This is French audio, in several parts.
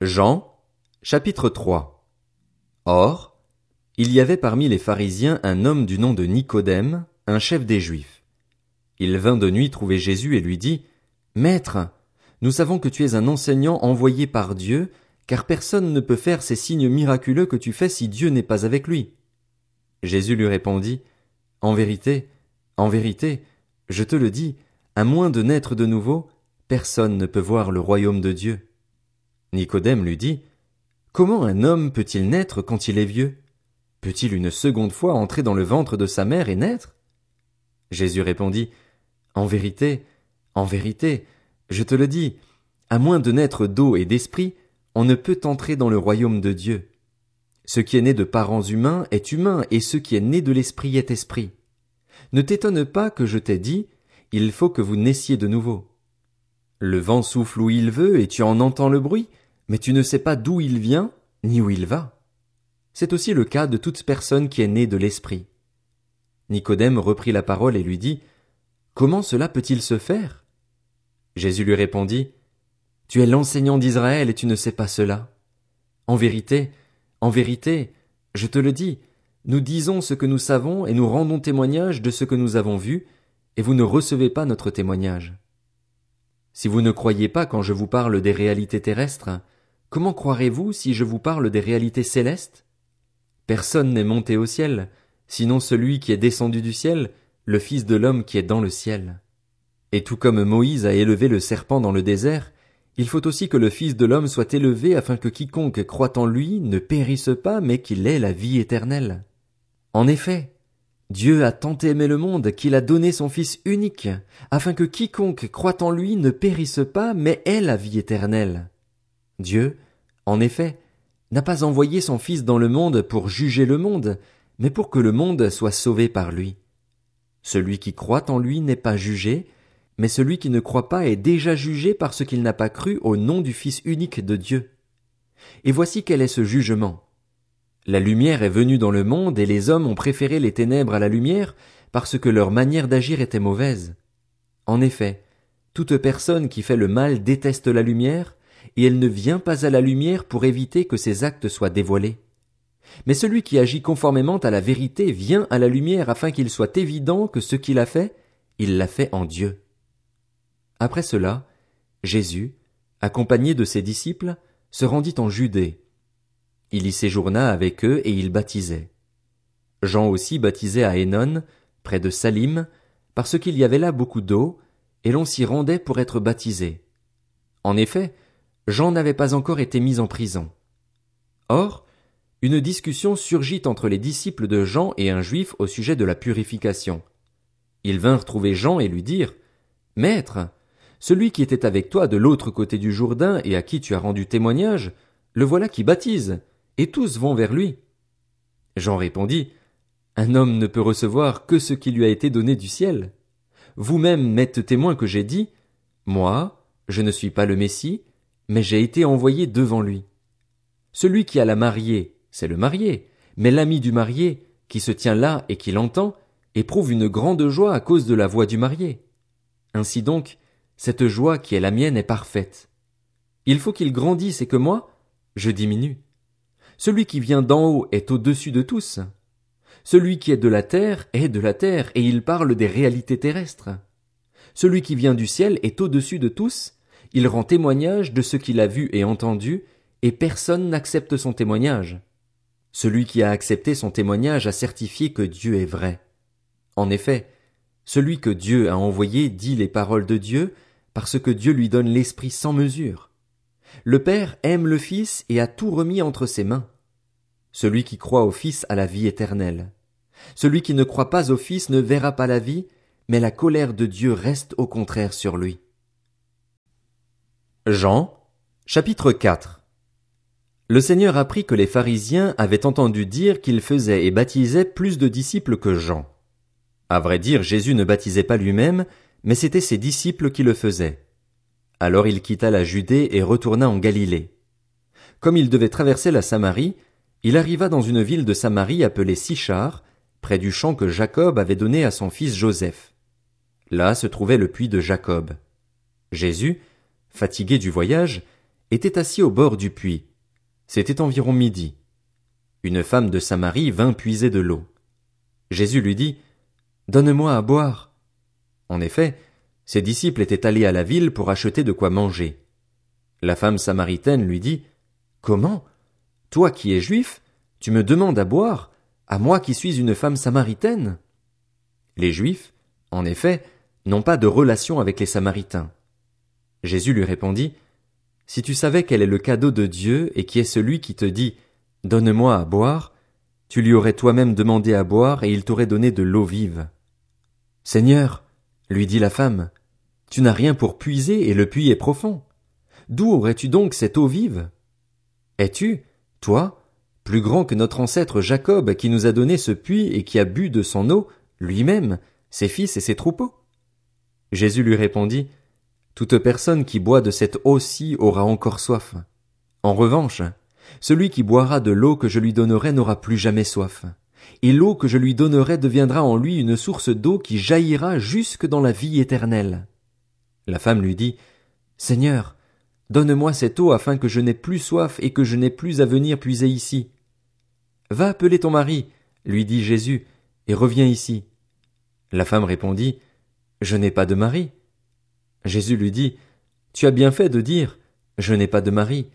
Jean, chapitre 3 Or, il y avait parmi les pharisiens un homme du nom de Nicodème, un chef des Juifs. Il vint de nuit trouver Jésus et lui dit, Maître, nous savons que tu es un enseignant envoyé par Dieu, car personne ne peut faire ces signes miraculeux que tu fais si Dieu n'est pas avec lui. Jésus lui répondit, En vérité, en vérité, je te le dis, à moins de naître de nouveau, personne ne peut voir le royaume de Dieu. Nicodème lui dit, Comment un homme peut-il naître quand il est vieux? Peut-il une seconde fois entrer dans le ventre de sa mère et naître? Jésus répondit, En vérité, en vérité, je te le dis, à moins de naître d'eau et d'esprit, on ne peut entrer dans le royaume de Dieu. Ce qui est né de parents humains est humain, et ce qui est né de l'esprit est esprit. Ne t'étonne pas que je t'ai dit, il faut que vous naissiez de nouveau. Le vent souffle où il veut, et tu en entends le bruit, mais tu ne sais pas d'où il vient, ni où il va. C'est aussi le cas de toute personne qui est née de l'Esprit. Nicodème reprit la parole et lui dit, Comment cela peut-il se faire? Jésus lui répondit, Tu es l'enseignant d'Israël et tu ne sais pas cela. En vérité, en vérité, je te le dis, nous disons ce que nous savons et nous rendons témoignage de ce que nous avons vu, et vous ne recevez pas notre témoignage. Si vous ne croyez pas quand je vous parle des réalités terrestres, comment croirez-vous si je vous parle des réalités célestes? Personne n'est monté au ciel, sinon celui qui est descendu du ciel, le Fils de l'homme qui est dans le ciel. Et tout comme Moïse a élevé le serpent dans le désert, il faut aussi que le Fils de l'homme soit élevé afin que quiconque croit en lui ne périsse pas, mais qu'il ait la vie éternelle. En effet, Dieu a tant aimé le monde qu'il a donné son Fils unique, afin que quiconque croit en lui ne périsse pas, mais ait la vie éternelle. Dieu, en effet, n'a pas envoyé son Fils dans le monde pour juger le monde, mais pour que le monde soit sauvé par lui. Celui qui croit en lui n'est pas jugé, mais celui qui ne croit pas est déjà jugé parce qu'il n'a pas cru au nom du Fils unique de Dieu. Et voici quel est ce jugement. La lumière est venue dans le monde et les hommes ont préféré les ténèbres à la lumière parce que leur manière d'agir était mauvaise. En effet, toute personne qui fait le mal déteste la lumière et elle ne vient pas à la lumière pour éviter que ses actes soient dévoilés. Mais celui qui agit conformément à la vérité vient à la lumière afin qu'il soit évident que ce qu'il a fait, il l'a fait en Dieu. Après cela, Jésus, accompagné de ses disciples, se rendit en Judée, il y séjourna avec eux et il baptisait. Jean aussi baptisait à Hénon, près de Salim, parce qu'il y avait là beaucoup d'eau, et l'on s'y rendait pour être baptisé. En effet, Jean n'avait pas encore été mis en prison. Or, une discussion surgit entre les disciples de Jean et un juif au sujet de la purification. Ils vinrent trouver Jean et lui dirent, Maître, celui qui était avec toi de l'autre côté du Jourdain et à qui tu as rendu témoignage, le voilà qui baptise, et tous vont vers lui. Jean répondit, Un homme ne peut recevoir que ce qui lui a été donné du ciel. Vous-même m'êtes témoin que j'ai dit, Moi, je ne suis pas le Messie, mais j'ai été envoyé devant lui. Celui qui a la mariée, c'est le marié, mais l'ami du marié, qui se tient là et qui l'entend, éprouve une grande joie à cause de la voix du marié. Ainsi donc, cette joie qui est la mienne est parfaite. Il faut qu'il grandisse et que moi, je diminue. Celui qui vient d'en haut est au-dessus de tous. Celui qui est de la terre est de la terre, et il parle des réalités terrestres. Celui qui vient du ciel est au-dessus de tous, il rend témoignage de ce qu'il a vu et entendu, et personne n'accepte son témoignage. Celui qui a accepté son témoignage a certifié que Dieu est vrai. En effet, celui que Dieu a envoyé dit les paroles de Dieu, parce que Dieu lui donne l'Esprit sans mesure. Le Père aime le Fils et a tout remis entre ses mains. Celui qui croit au Fils a la vie éternelle. Celui qui ne croit pas au Fils ne verra pas la vie, mais la colère de Dieu reste au contraire sur lui. Jean, chapitre 4 Le Seigneur apprit que les pharisiens avaient entendu dire qu'il faisait et baptisait plus de disciples que Jean. À vrai dire, Jésus ne baptisait pas lui-même, mais c'étaient ses disciples qui le faisaient. Alors il quitta la Judée et retourna en Galilée. Comme il devait traverser la Samarie, il arriva dans une ville de Samarie appelée Sichar, près du champ que Jacob avait donné à son fils Joseph. Là se trouvait le puits de Jacob. Jésus, fatigué du voyage, était assis au bord du puits. C'était environ midi. Une femme de Samarie vint puiser de l'eau. Jésus lui dit, Donne-moi à boire. En effet, ses disciples étaient allés à la ville pour acheter de quoi manger. La femme samaritaine lui dit, Comment? Toi qui es juif, tu me demandes à boire, à moi qui suis une femme samaritaine? Les juifs, en effet, n'ont pas de relation avec les samaritains. Jésus lui répondit, Si tu savais quel est le cadeau de Dieu et qui est celui qui te dit, Donne-moi à boire, tu lui aurais toi-même demandé à boire et il t'aurait donné de l'eau vive. Seigneur, lui dit la femme, tu n'as rien pour puiser et le puits est profond. D'où aurais-tu donc cette eau vive? Es-tu, toi, plus grand que notre ancêtre Jacob qui nous a donné ce puits et qui a bu de son eau, lui-même, ses fils et ses troupeaux? Jésus lui répondit, Toute personne qui boit de cette eau-ci aura encore soif. En revanche, celui qui boira de l'eau que je lui donnerai n'aura plus jamais soif. Et l'eau que je lui donnerai deviendra en lui une source d'eau qui jaillira jusque dans la vie éternelle. La femme lui dit, Seigneur, donne-moi cette eau afin que je n'ai plus soif et que je n'ai plus à venir puiser ici. Va appeler ton mari, lui dit Jésus, et reviens ici. La femme répondit, Je n'ai pas de mari. Jésus lui dit, Tu as bien fait de dire, Je n'ai pas de mari,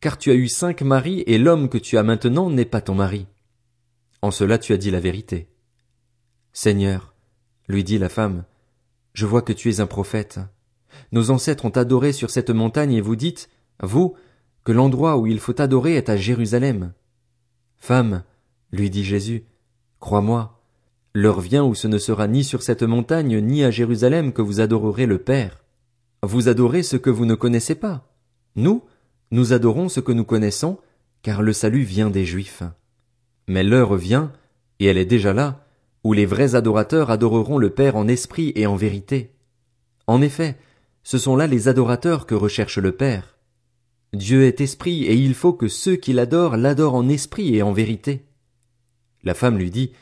car tu as eu cinq maris et l'homme que tu as maintenant n'est pas ton mari. En cela tu as dit la vérité. Seigneur, lui dit la femme, je vois que tu es un prophète. Nos ancêtres ont adoré sur cette montagne et vous dites, vous, que l'endroit où il faut adorer est à Jérusalem. Femme, lui dit Jésus, crois-moi, l'heure vient où ce ne sera ni sur cette montagne ni à Jérusalem que vous adorerez le Père. Vous adorez ce que vous ne connaissez pas. Nous, nous adorons ce que nous connaissons, car le salut vient des Juifs. Mais l'heure vient, et elle est déjà là, où les vrais adorateurs adoreront le Père en esprit et en vérité. En effet, ce sont là les adorateurs que recherche le Père. Dieu est esprit, et il faut que ceux qui l'adorent l'adorent en esprit et en vérité. La femme lui dit,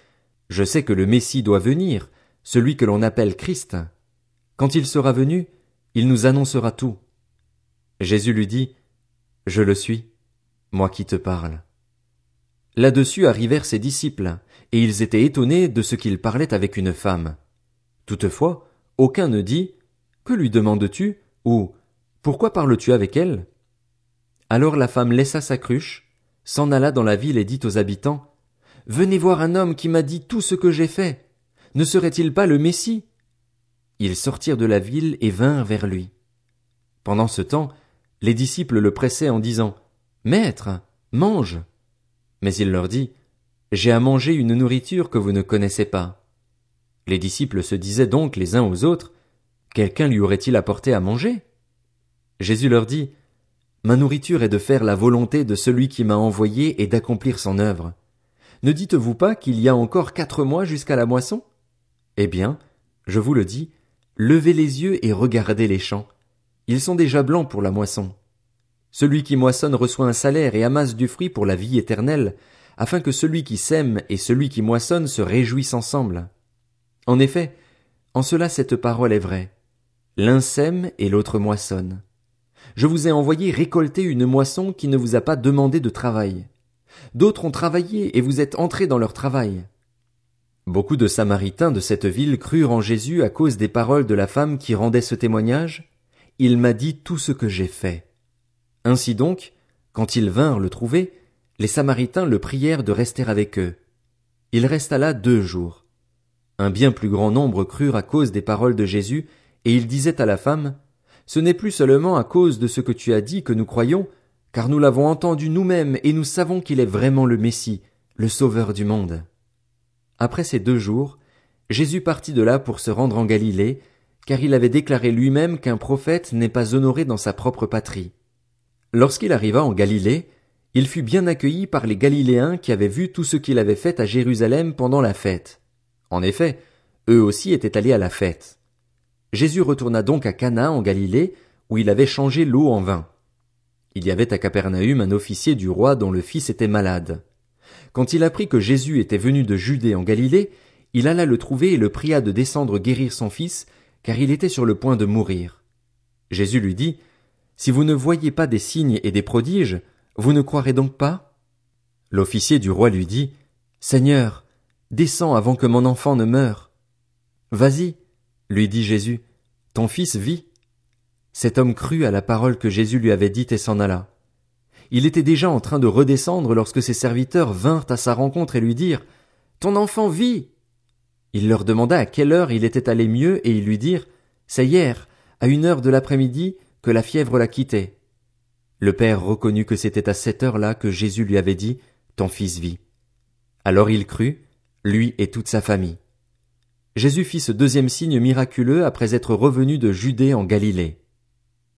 Je sais que le Messie doit venir, celui que l'on appelle Christ. Quand il sera venu, il nous annoncera tout. Jésus lui dit, je le suis, moi qui te parle. Là-dessus arrivèrent ses disciples, et ils étaient étonnés de ce qu'il parlait avec une femme. Toutefois, aucun ne dit, Que lui demandes-tu? ou Pourquoi parles-tu avec elle? Alors la femme laissa sa cruche, s'en alla dans la ville et dit aux habitants, Venez voir un homme qui m'a dit tout ce que j'ai fait. Ne serait-il pas le Messie? Ils sortirent de la ville et vinrent vers lui. Pendant ce temps, les disciples le pressaient en disant Maître, mange. Mais il leur dit J'ai à manger une nourriture que vous ne connaissez pas. Les disciples se disaient donc les uns aux autres Quelqu'un lui aurait-il apporté à manger? Jésus leur dit Ma nourriture est de faire la volonté de celui qui m'a envoyé et d'accomplir son œuvre. Ne dites-vous pas qu'il y a encore quatre mois jusqu'à la moisson? Eh bien, je vous le dis, levez les yeux et regardez les champs ils sont déjà blancs pour la moisson. Celui qui moissonne reçoit un salaire et amasse du fruit pour la vie éternelle, afin que celui qui sème et celui qui moissonne se réjouissent ensemble. En effet, en cela cette parole est vraie. L'un sème et l'autre moissonne. Je vous ai envoyé récolter une moisson qui ne vous a pas demandé de travail. D'autres ont travaillé et vous êtes entrés dans leur travail. Beaucoup de Samaritains de cette ville crurent en Jésus à cause des paroles de la femme qui rendait ce témoignage, il m'a dit tout ce que j'ai fait. Ainsi donc, quand ils vinrent le trouver, les Samaritains le prièrent de rester avec eux. Il resta là deux jours. Un bien plus grand nombre crurent à cause des paroles de Jésus, et il disait à la femme, Ce n'est plus seulement à cause de ce que tu as dit que nous croyons, car nous l'avons entendu nous-mêmes et nous savons qu'il est vraiment le Messie, le Sauveur du monde. Après ces deux jours, Jésus partit de là pour se rendre en Galilée, car il avait déclaré lui-même qu'un prophète n'est pas honoré dans sa propre patrie. Lorsqu'il arriva en Galilée, il fut bien accueilli par les Galiléens qui avaient vu tout ce qu'il avait fait à Jérusalem pendant la fête. En effet, eux aussi étaient allés à la fête. Jésus retourna donc à Cana en Galilée, où il avait changé l'eau en vin. Il y avait à Capernaum un officier du roi dont le fils était malade. Quand il apprit que Jésus était venu de Judée en Galilée, il alla le trouver et le pria de descendre guérir son fils, car il était sur le point de mourir. Jésus lui dit, Si vous ne voyez pas des signes et des prodiges, vous ne croirez donc pas? L'officier du roi lui dit, Seigneur, descends avant que mon enfant ne meure. Vas-y, lui dit Jésus, ton fils vit. Cet homme crut à la parole que Jésus lui avait dite et s'en alla. Il était déjà en train de redescendre lorsque ses serviteurs vinrent à sa rencontre et lui dirent, Ton enfant vit. Il leur demanda à quelle heure il était allé mieux et ils lui dirent, C'est hier, à une heure de l'après-midi, que la fièvre l'a quitté. Le père reconnut que c'était à cette heure-là que Jésus lui avait dit, Ton fils vit. Alors il crut, lui et toute sa famille. Jésus fit ce deuxième signe miraculeux après être revenu de Judée en Galilée.